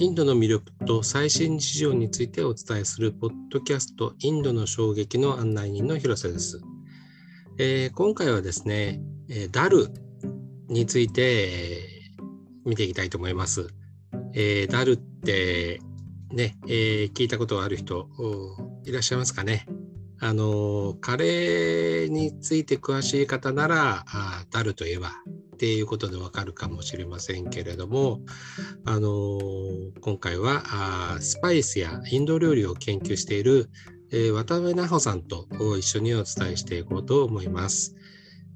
インドの魅力と最新事情についてお伝えするポッドキャストインドの衝撃の案内人の広瀬です。えー、今回はですね、えー、ダルについて、えー、見ていきたいと思います。えー、ダルってね、えー、聞いたことある人いらっしゃいますかね。あのカレーについて詳しい方ならあダルといえばっていうことでわかるかもしれませんけれども、あの今回はあスパイスやインド料理を研究している、えー、渡辺奈穂さんと一緒にお伝えしていこうと思います。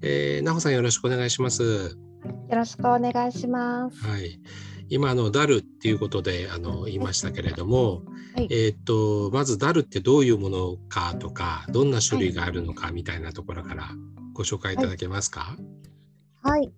えー、奈穂さんよろしくお願いします。よろしくお願いします。はい。今のダルっていうことであの言いましたけれども、はい、えっ、とまずダルってどういうものかとかどんな種類があるのかみたいなところからご紹介いただけますか？はいはい、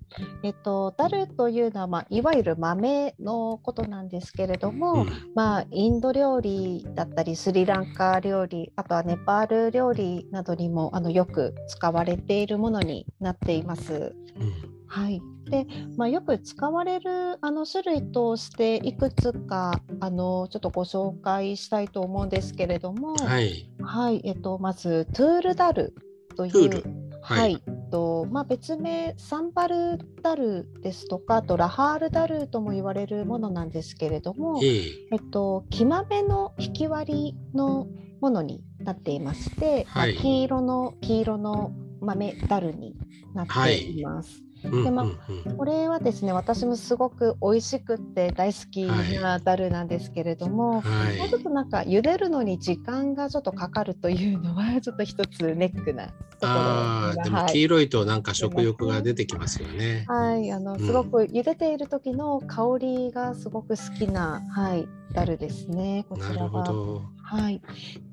えっと、ダルというのは、まあ、いわゆる豆のことなんですけれども、うん、まあ、インド料理だったりスリランカ料理あとはネパール料理などにもあのよく使われているものになっています。うん、はい。でまあ、よく使われるあの種類としていくつかあのちょっとご紹介したいと思うんですけれども、はい、はい、えっと、まずトゥールダルという。はい、はいとまあ、別名サンバルダルですとかあとラハールダルとも言われるものなんですけれども、えー、えっと、木豆の引き割りのものになっていまして、はい、黄色の黄色の豆ダルになっています。でまあ、これはですね私もすごく美味しくって大好きなダルなんですけれども、はい、もうちょっとなんか茹でるのに時間がちょっとかかるというのはちょっと一つネックなところあでも黄色いとなんか食欲が出てきますよね。はい、あのすごく茹でている時の香りがすごく好きな、はい、ダルですね。こちらは。はい。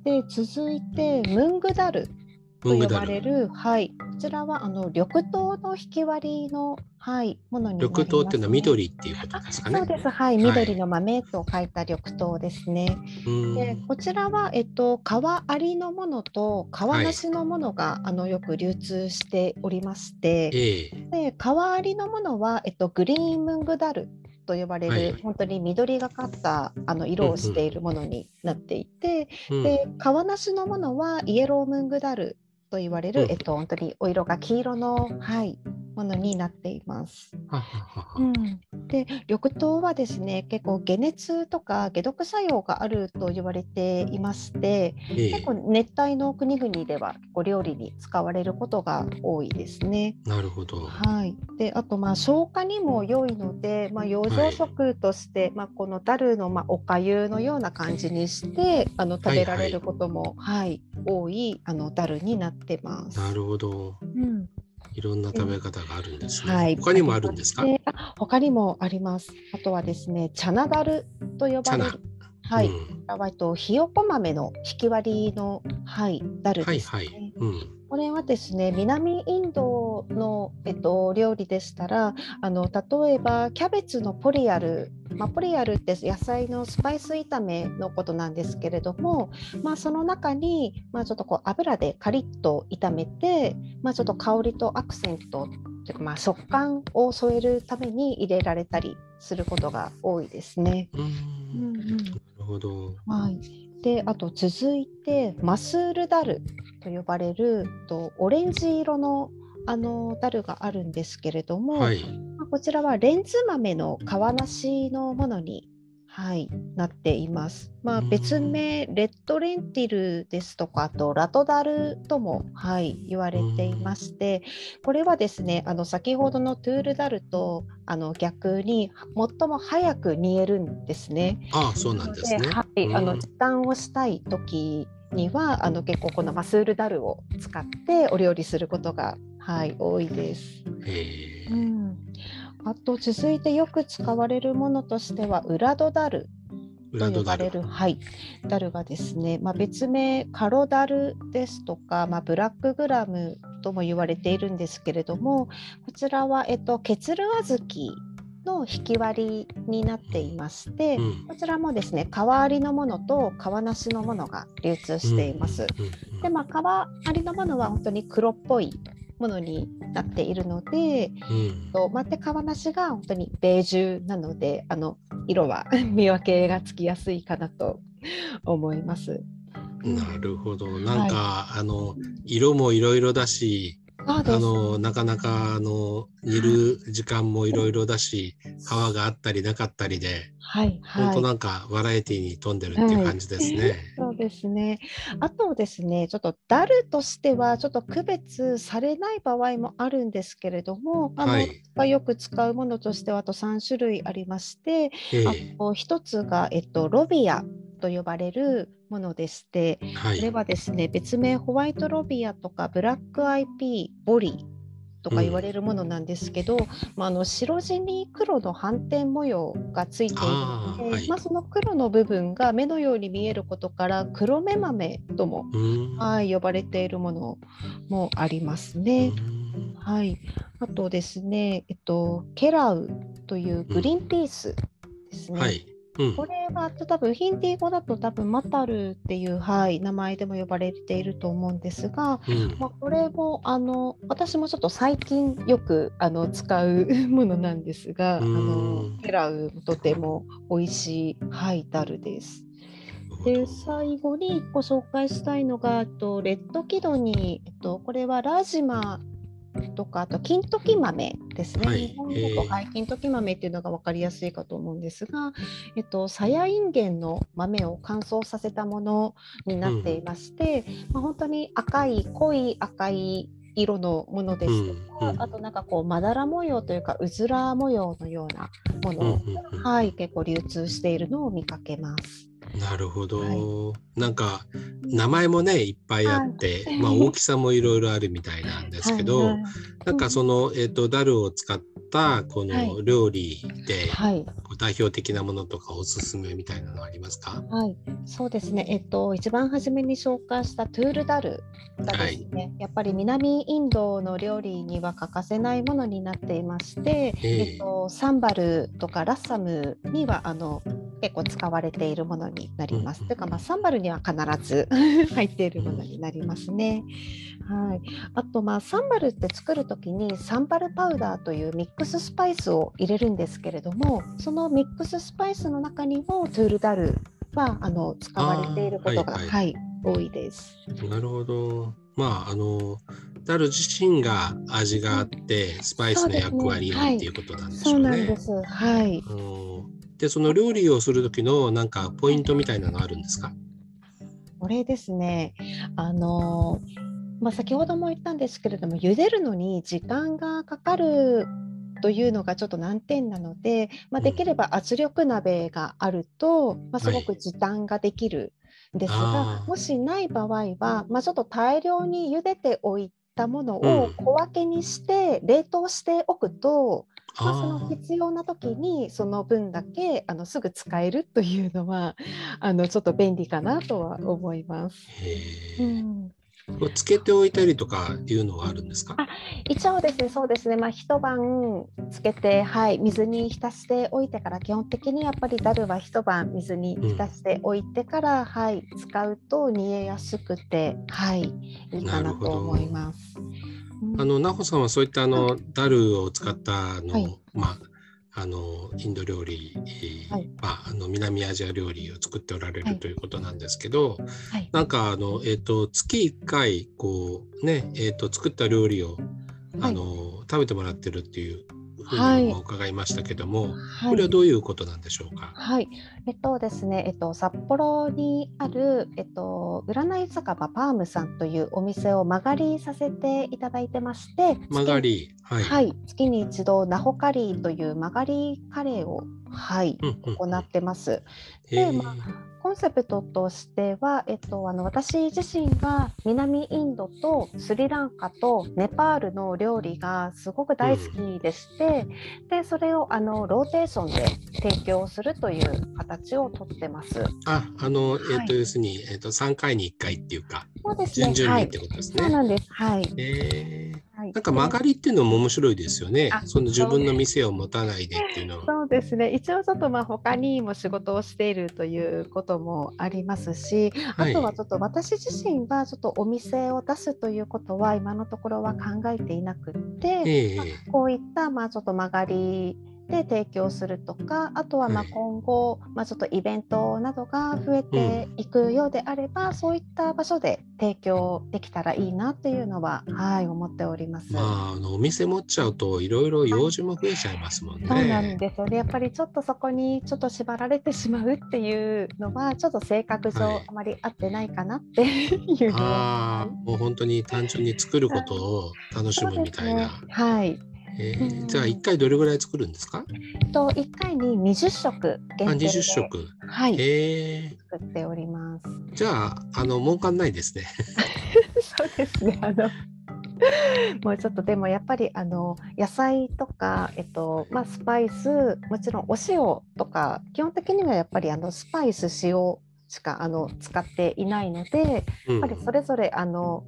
で続いてムングダルと呼ばれる、はい、こちらはあの緑豆の引き割りの、はい、ものになります、ね、緑豆っていうのは緑っていうことですかね。そうです、はい、緑の豆と書いた緑豆ですね。で、こちらはえっと皮ありのものと皮なしのものが、はい、あのよく流通しておりまして、えー、で皮ありのものはえっとグリーンムングダルと呼ばれる、はい、本当に緑がかったあの色をしているものになっていて、うんうん、で皮なしのものはイエロームングダルと言われる、うん、えっと、本当にお色が黄色の、はい、ものになっています。うん、で緑豆はですね結構解熱とか解毒作用があると言われていまして、えー、結構熱帯の国々ではお料理に使われることが多いですね。なるほど、はい、であとまあ消化にも良いので、まあ、養生食として、はい、まあ、このダルのまあおかゆのような感じにしてあの食べられることも、はい、はい、多いあのダルになってます。なるほど、うんいろんな食べ方があるんですね。はい、他にもあるんですか？他にもあります。あとはですね、チャナダルと呼ばれる。はい、うん、とひよこ豆の引き割りの、はい、ダルです、ね、はいはい。うん、これはですね南インドの、えっと、料理でしたらあの例えばキャベツのポリアル、まあ、ポリアルって野菜のスパイス炒めのことなんですけれども、まあ、その中に、まあ、ちょっとこう油でカリッと炒めて、まあ、ちょっと香りとアクセントというかまあ食感を添えるために入れられたりすることが多いですね。うんうんうんるほど。はい。で、あと続いてマスールダルと呼ばれるとオレンジ色のあのダルがあるんですけれども、はい、こちらはレンズ豆の皮なしのものにはい、なっています。まあ、別名レッドレンティルですとかあとラトダルとも、はい、言われていましてこれはですねあの先ほどのトゥールダルとあの逆に最も早く煮えるんですね。ああそうなんですね。はい、あの時短をしたい時にはあの結構このマスールダルを使ってお料理することが、はい、多いです。へうんあと続いてよく使われるものとしてはウラドダルと呼ばれるはい、ダルがですね、まあ、別名カロダルですとか、まあ、ブラックグラムとも言われているんですけれどもこちらは、えっと、ケツル小豆の引き割りになっていまして、うん、こちらもですね皮ありのものと皮なしのものが流通しています。でまあ皮ありのものは本当に黒っぽいものになっているので、うんとマテカワナシが本当にベージュなのであの色は 見分けがつきやすいかなと思います。なるほど。なんか、あの色もいろいろだし、あのなかなかあの煮る時間もいろいろだし、皮があったりなかったりで、はいはい本当なんかバラエティに富んでるっていう感じですね。そうですね。あとですね、ちょっとダルとしてはちょっと区別されない場合もあるんですけれども、あの、はい。がよく使うものとしてはあと3種類ありまして、あえ。えと一つがえっとロビアと呼ばれるものでして、はい。これはですね、別名ホワイトロビアとかブラックアイピー、ボリーとか言われるものなんですけど、まあ、あの白地に黒の斑点模様がついているので、はいまあ、その黒の部分が目のように見えることから黒目豆とも、うんはい、呼ばれているものもありますね。うんはい、あとですね、えっと、ケラウというグリーンピースですね。はい。うん。これは多分ヒンディー語だと多分マタルっていう、はい、名前でも呼ばれていると思うんですが、うん。まあ、これもあの私もちょっと最近よくあの使うものなんですが、あのうんケラウとても美味しい、はい、ダルです。で最後にご紹介したいのがあとレッドキドニー、えっと、これはラージマとかあと金時豆ですね。はい。日本語えーとはい金時豆っていうのが分かりやすいかと思うんですが、えっと、サヤインゲンの豆を乾燥させたものになっていまして、まあ、本当に赤い濃い赤い色のものですとか、うんうんあとなんかこうまだら模様というかうずら模様のようなもうんの、うんうん。はい、結構流通しているのを見かけます。なるほど、はなんか名前もねいっぱいあって、は いまあ、大きさもいろいろあるみたいなんですけど、はいはい。なんかその、えー、とダルを使ったこはい。の料理で、はい、代表的なものとかおすすめみたいなのありますか？はい、そうですね。えっと一番初めに紹介したトゥールダルがですね、やっぱり南インドの料理には欠かせないものになっていまして、ええ。えっとサンバルとかラッサムにはあの結構使われているものになります。うんというかまあサンバルには必ず 入っているものになりますね。はい。あとまあサンバルって作るときにサンバルパウダーというミックススパイスを入れるんですけれども、そのミックススパイスの中にもトゥールダルはあの使われていることがはいはい、多いです。なるほどまああのダル自身が味があってスパイスの役割をっていうことなんでしそうょうね。なんです。はい。あのでその料理をする時のなんかポイントみたいなのあるんですか？これですね。あのまあ、先ほども言ったんですけれども、茹でるのに時間がかかるというのがちょっと難点なので、まあ、うん。できれば圧力鍋があると、まあ、すごはいく時短ができるんですが、あー。もしない場合は、まあ、ちょっと大量に茹でておいたものをうん。小分けにして冷凍しておくと、まあ、その必要な時にその分だけあのすぐ使えるというのは あのちょっと便利かなとは思います。うん。つけておいたりとかいうのはあるんですか？あ一応ですね、そうですね、まあ、一晩つけて、はい、水に浸しておいてから、基本的にやっぱりダルは一晩水に浸しておいてから、はい、使うと煮えやすくて、はい、いいかなと思います。うん。あの、なほさんはそういったあの、ダルを使ったあの、はい。まあ、あの、インド料理、えーはい。まあ、あの、南アジア料理を作っておられはい。るということなんですけど、はい。なんかあの、えっ、と、月1回、こう、ね、えっ、と、作った料理を、あの、食べてもらってるっていうふう伺いましたけども、はい。これはどういうことなんでしょうか？はい、えっとですね、えっと、札幌にある、えっと、占い酒場パームさんというお店を間借りさせていただいてまして、曲がり、はい。はい、月に一度ナホカリーという曲がりカレーを、はい、うんうん行ってます。でまあコンセプトとしては、えっと、あの私自身が南インドとスリランカとネパールの料理がすごく大好きでして、でそれをあのローテーションで提供するという形をとってます。あ、あの、えっ、はいと、要するに、えっ、と、3回に1回っていうか、そうですね。はい順々にってことですね。そうなんです。はい。えーはい。なんか曲がりっていうのも面白いですよねあ。その自分の店を持たないでっていうのは。そうですね一応ちょっとまあ他にも仕事をしているということもありますし、はいあとはちょっと私自身はちょっとお店を出すということは今のところは考えていなくって、ええまあこういったまあちょっと曲がりで提供するとかあとはま今後、まあ、ちょっとイベントなどが増えていくようであれば、そういった場所で提供できたらいいなっていうのは、はい、思っております。まあ、あのお店持っちゃうといろいろ用事も増えちゃいますもんね。そうなんですよね。やっぱりちょっとそこにちょっと縛られてしまうっていうのはちょっと性格上はいあまり合ってないかなっていうのは。ああ、もう本当に単純に作ることを楽しむみたいな。ねはい。えーうんじゃあ一回どれぐらい作るんですか？と1回に20食あ、限定で食。はい、ええ作っております。じゃああの儲かんないですね。そうですね。あのもうちょっとでもやっぱりあの野菜とか、えっとまあ、スパイスもちろんお塩とか基本的にはやっぱりあのスパイス塩しかあの使っていないのでうんやっぱりそれぞれあの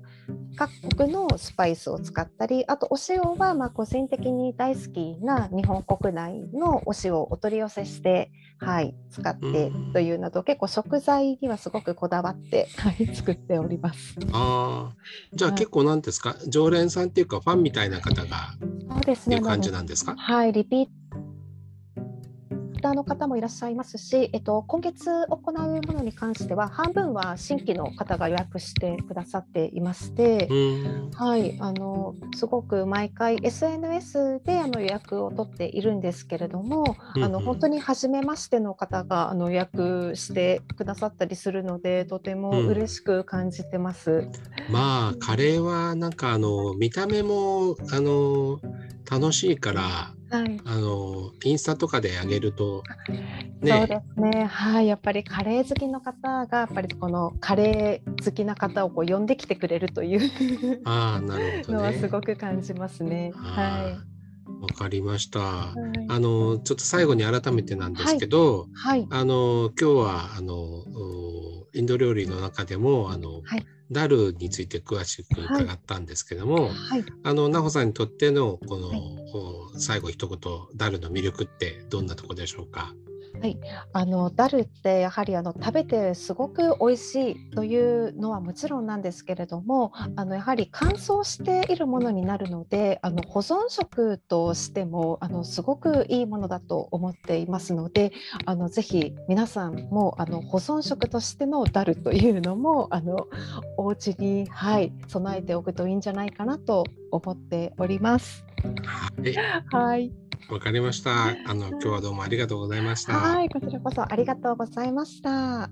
各国のスパイスを使ったりあとお塩はまあ個人的に大好きな日本国内のお塩をお取り寄せして、はい、使ってうん。というなど結構食材にはすごくこだわって、はい、作っております。ああ、じゃあはい。結構なんですか、常連さんっていうかファンみたいな方がそうですね。感じなんですか？はい、リピーターの方もいらっしゃいますし、えっと、今月行うものに関しては半分は新規の方が予約してくださっていまして。はい、あのすごく毎回 SNS であの予約を取っているんですけれども、うんうんあの本当に初めましての方があの予約してくださったりするのでとてもうん嬉しく感じてます。まあカレーはなんかあの見た目もあの楽しいからはいあのインスタとかであげるとそうねですね。はい、やっぱりカレー好きの方がやっぱりこのカレー好きな方をこう呼んできてくれるというああなるほどねのはすごく感じますね。はわかりました。い。はいあのちょっと最後に改めてなんですけど、はい。あの今日はあのおインド料理の中でもあの、はいダルについて詳しく伺ったんですけども、はい。あの奈穂さんにとってのこの、最後一言ダルの魅力ってどんなとこでしょうか？はい。あのダルってやはりあの食べてすごく美味しいというのはもちろんなんですけれどもあのやはり乾燥しているものになるのであの保存食としてもあのすごくいいものだと思っていますのであのぜひ皆さんもあの保存食としてのダルというのもあのお家にはい備えておくといいんじゃないかなと思っております。はい、はい、わかりました。あの今日はどうもありがとうございました。はい、こちらこそありがとうございました。